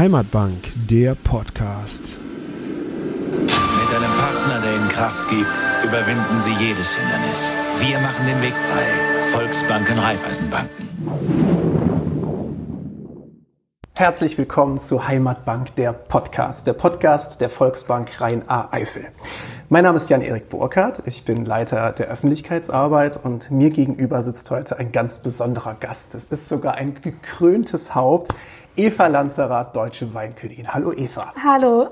Heimatbank, der Podcast. Mit einem Partner, der Ihnen Kraft gibt, überwinden Sie jedes Hindernis. Wir machen den Weg frei. Volksbanken, Raiffeisenbanken. Herzlich willkommen zu Heimatbank, der Podcast, der Podcast der Volksbank Rhein-A-Eifel. Mein Name ist Jan-Erik Burkhardt, ich bin Leiter der Öffentlichkeitsarbeit und mir gegenüber sitzt heute ein ganz besonderer Gast. Es ist sogar ein gekröntes Haupt. Eva Lanzerath, deutsche Weinkönigin. Hallo Eva. Hallo.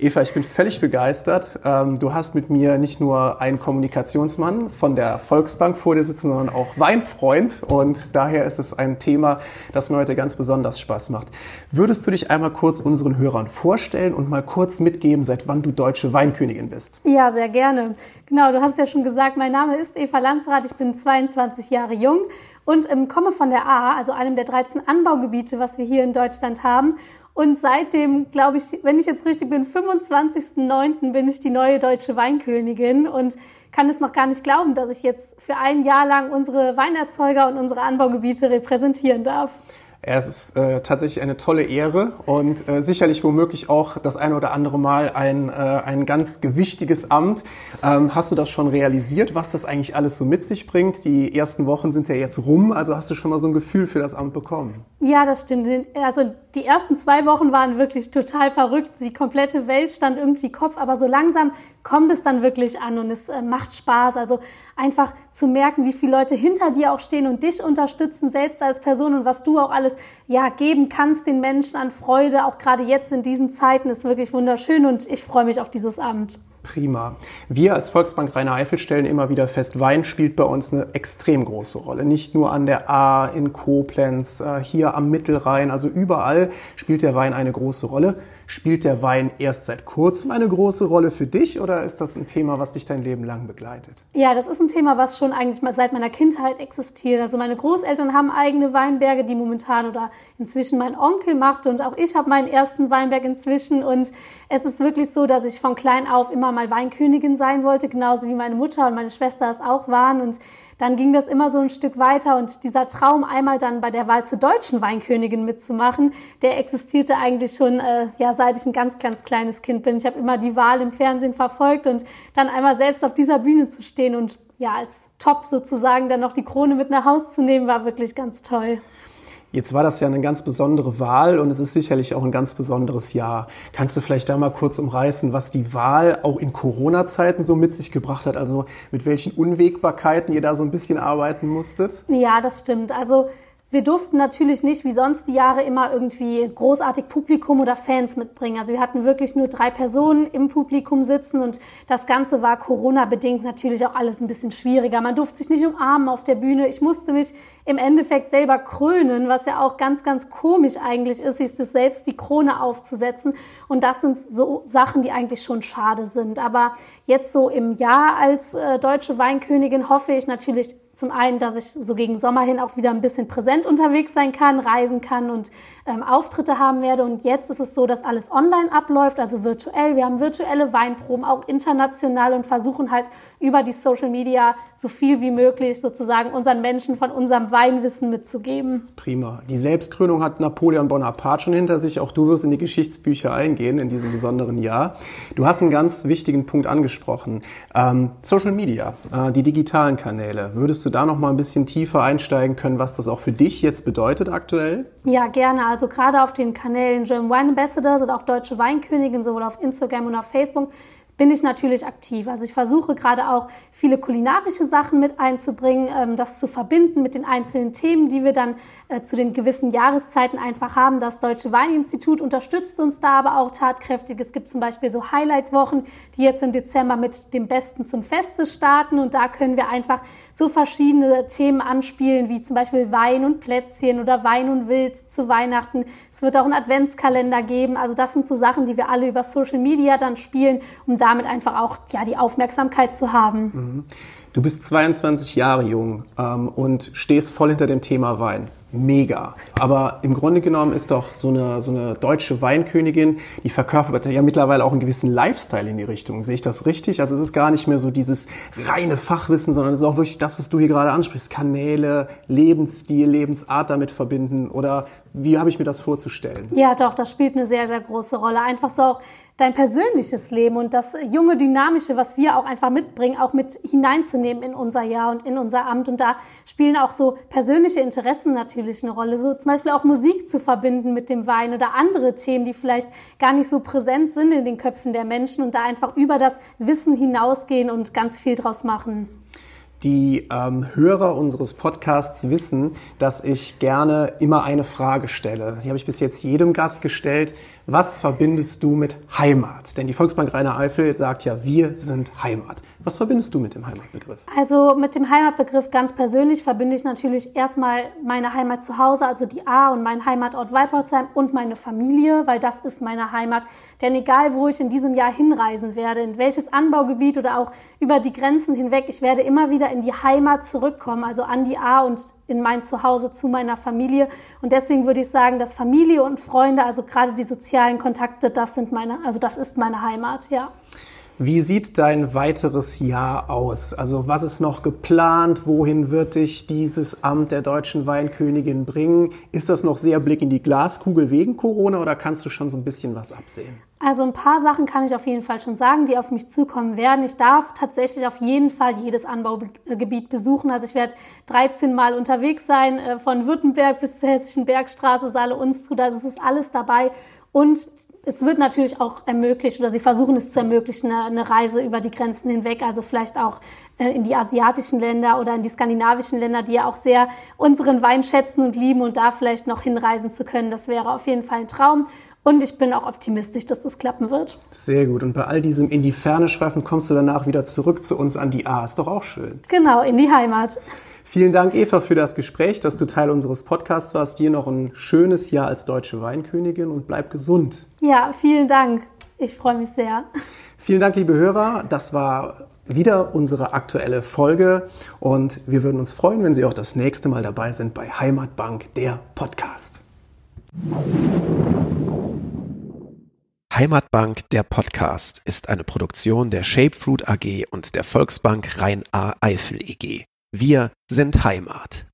Eva, ich bin völlig begeistert. Ähm, du hast mit mir nicht nur einen Kommunikationsmann von der Volksbank vor dir sitzen, sondern auch Weinfreund. Und daher ist es ein Thema, das mir heute ganz besonders Spaß macht. Würdest du dich einmal kurz unseren Hörern vorstellen und mal kurz mitgeben, seit wann du deutsche Weinkönigin bist? Ja, sehr gerne. Genau, du hast ja schon gesagt, mein Name ist Eva Lanzerath. Ich bin 22 Jahre jung und ähm, komme von der A, also einem der 13 Anbaugebiete, was wir hier in Deutschland haben. Und seitdem, glaube ich, wenn ich jetzt richtig bin, 25.09. bin ich die neue deutsche Weinkönigin und kann es noch gar nicht glauben, dass ich jetzt für ein Jahr lang unsere Weinerzeuger und unsere Anbaugebiete repräsentieren darf. Es ist äh, tatsächlich eine tolle Ehre und äh, sicherlich womöglich auch das eine oder andere Mal ein, äh, ein ganz gewichtiges Amt. Ähm, hast du das schon realisiert, was das eigentlich alles so mit sich bringt? Die ersten Wochen sind ja jetzt rum, also hast du schon mal so ein Gefühl für das Amt bekommen? Ja, das stimmt. Also die ersten zwei Wochen waren wirklich total verrückt. Die komplette Welt stand irgendwie Kopf, aber so langsam kommt es dann wirklich an und es äh, macht Spaß. Also einfach zu merken, wie viele Leute hinter dir auch stehen und dich unterstützen, selbst als Person und was du auch alles ja geben kannst den Menschen an Freude, auch gerade jetzt in diesen Zeiten, ist wirklich wunderschön und ich freue mich auf dieses Amt. Prima. Wir als Volksbank Rhein-Eifel stellen immer wieder fest, Wein spielt bei uns eine extrem große Rolle. Nicht nur an der A, in Koblenz, äh, hier am Mittelrhein, also überall spielt der Wein eine große Rolle. Spielt der Wein erst seit kurzem eine große Rolle für dich oder ist das ein Thema, was dich dein Leben lang begleitet? Ja, das ist ein Thema, was schon eigentlich mal seit meiner Kindheit existiert. Also meine Großeltern haben eigene Weinberge, die momentan oder inzwischen mein Onkel macht und auch ich habe meinen ersten Weinberg inzwischen und es ist wirklich so, dass ich von klein auf immer mal Weinkönigin sein wollte, genauso wie meine Mutter und meine Schwester es auch waren und dann ging das immer so ein Stück weiter und dieser Traum, einmal dann bei der Wahl zur deutschen Weinkönigin mitzumachen, der existierte eigentlich schon, äh, ja, seit ich ein ganz, ganz kleines Kind bin. Ich habe immer die Wahl im Fernsehen verfolgt und dann einmal selbst auf dieser Bühne zu stehen und ja, als Top sozusagen dann noch die Krone mit nach Haus zu nehmen, war wirklich ganz toll. Jetzt war das ja eine ganz besondere Wahl und es ist sicherlich auch ein ganz besonderes Jahr. Kannst du vielleicht da mal kurz umreißen, was die Wahl auch in Corona-Zeiten so mit sich gebracht hat? Also mit welchen Unwägbarkeiten ihr da so ein bisschen arbeiten musstet? Ja, das stimmt. Also wir durften natürlich nicht wie sonst die Jahre immer irgendwie großartig Publikum oder Fans mitbringen. Also wir hatten wirklich nur drei Personen im Publikum sitzen und das Ganze war Corona-bedingt natürlich auch alles ein bisschen schwieriger. Man durfte sich nicht umarmen auf der Bühne. Ich musste mich im Endeffekt selber krönen, was ja auch ganz, ganz komisch eigentlich ist, ist es selbst die Krone aufzusetzen. Und das sind so Sachen, die eigentlich schon schade sind. Aber jetzt so im Jahr als äh, deutsche Weinkönigin hoffe ich natürlich zum einen, dass ich so gegen Sommer hin auch wieder ein bisschen präsent unterwegs sein kann, reisen kann und ähm, Auftritte haben werde. Und jetzt ist es so, dass alles online abläuft, also virtuell. Wir haben virtuelle Weinproben, auch international und versuchen halt über die Social Media so viel wie möglich sozusagen unseren Menschen von unserem Weinwissen mitzugeben. Prima. Die Selbstkrönung hat Napoleon Bonaparte schon hinter sich. Auch du wirst in die Geschichtsbücher eingehen in diesem besonderen Jahr. Du hast einen ganz wichtigen Punkt angesprochen. Ähm, Social Media, äh, die digitalen Kanäle. Würdest du da noch mal ein bisschen tiefer einsteigen können, was das auch für dich jetzt bedeutet aktuell? Ja, gerne. Also gerade auf den Kanälen German Wine Ambassadors oder auch Deutsche Weinkönigin, sowohl auf Instagram und auf Facebook, bin ich natürlich aktiv. Also ich versuche gerade auch viele kulinarische Sachen mit einzubringen, ähm, das zu verbinden mit den einzelnen Themen, die wir dann äh, zu den gewissen Jahreszeiten einfach haben. Das Deutsche Weininstitut unterstützt uns da aber auch tatkräftig. Es gibt zum Beispiel so Highlight-Wochen, die jetzt im Dezember mit dem Besten zum Feste starten und da können wir einfach so verschiedene Themen anspielen, wie zum Beispiel Wein und Plätzchen oder Wein und Wild zu Weihnachten. Es wird auch einen Adventskalender geben. Also das sind so Sachen, die wir alle über Social Media dann spielen, um da damit einfach auch ja, die Aufmerksamkeit zu haben. Mhm. Du bist 22 Jahre jung ähm, und stehst voll hinter dem Thema Wein. Mega. Aber im Grunde genommen ist doch so eine, so eine deutsche Weinkönigin, die verkörpert ja mittlerweile auch einen gewissen Lifestyle in die Richtung. Sehe ich das richtig? Also es ist gar nicht mehr so dieses reine Fachwissen, sondern es ist auch wirklich das, was du hier gerade ansprichst. Kanäle, Lebensstil, Lebensart damit verbinden. Oder wie habe ich mir das vorzustellen? Ja, doch, das spielt eine sehr, sehr große Rolle. Einfach so auch dein persönliches Leben und das junge, dynamische, was wir auch einfach mitbringen, auch mit hineinzunehmen in unser Jahr und in unser Amt. Und da spielen auch so persönliche Interessen natürlich eine Rolle. So zum Beispiel auch Musik zu verbinden mit dem Wein oder andere Themen, die vielleicht gar nicht so präsent sind in den Köpfen der Menschen und da einfach über das Wissen hinausgehen und ganz viel draus machen. Die ähm, Hörer unseres Podcasts wissen, dass ich gerne immer eine Frage stelle. Die habe ich bis jetzt jedem Gast gestellt. Was verbindest du mit Heimat? Denn die Volksbank Rheine-Eifel sagt ja, wir sind Heimat. Was verbindest du mit dem Heimatbegriff? Also mit dem Heimatbegriff ganz persönlich verbinde ich natürlich erstmal meine Heimat zu Hause, also die A und mein Heimatort Weipolsheim und meine Familie, weil das ist meine Heimat. Denn egal, wo ich in diesem Jahr hinreisen werde, in welches Anbaugebiet oder auch über die Grenzen hinweg, ich werde immer wieder in die Heimat zurückkommen, also an die A und in mein Zuhause zu meiner Familie. Und deswegen würde ich sagen, dass Familie und Freunde, also gerade die sozialen Kontakte, das sind meine, also das ist meine Heimat, ja. Wie sieht dein weiteres Jahr aus? Also was ist noch geplant? Wohin wird dich dieses Amt der deutschen Weinkönigin bringen? Ist das noch sehr Blick in die Glaskugel wegen Corona oder kannst du schon so ein bisschen was absehen? Also ein paar Sachen kann ich auf jeden Fall schon sagen, die auf mich zukommen werden. Ich darf tatsächlich auf jeden Fall jedes Anbaugebiet besuchen. Also ich werde 13 Mal unterwegs sein, äh, von Württemberg bis zur Hessischen Bergstraße, Saale Unstrut. Also es ist alles dabei. Und es wird natürlich auch ermöglicht oder sie versuchen es zu ermöglichen, eine, Reise über die Grenzen hinweg, also vielleicht auch äh, in die asiatischen Länder oder in die skandinavischen Länder, die ja auch sehr unseren Wein schätzen und lieben und da vielleicht noch hinreisen zu können. Das wäre auf jeden Fall ein Traum. Und ich bin auch optimistisch, dass das klappen wird. Sehr gut. Und bei all diesem in die Ferne schweifen kommst du danach wieder zurück zu uns an die A. Ist doch auch schön. Genau, in die Heimat. Vielen Dank, Eva, für das Gespräch, dass du Teil unseres Podcasts warst. Dir noch ein schönes Jahr als deutsche Weinkönigin und bleib gesund. Ja, vielen Dank. Ich freue mich sehr. Vielen Dank, liebe Hörer. Das war wieder unsere aktuelle Folge und wir würden uns freuen, wenn Sie auch das nächste Mal dabei sind bei Heimatbank, der Podcast. Heimatbank, der Podcast, ist eine Produktion der Shapefruit AG und der Volksbank Rhein-A-Eifel EG. Wir sind Heimat.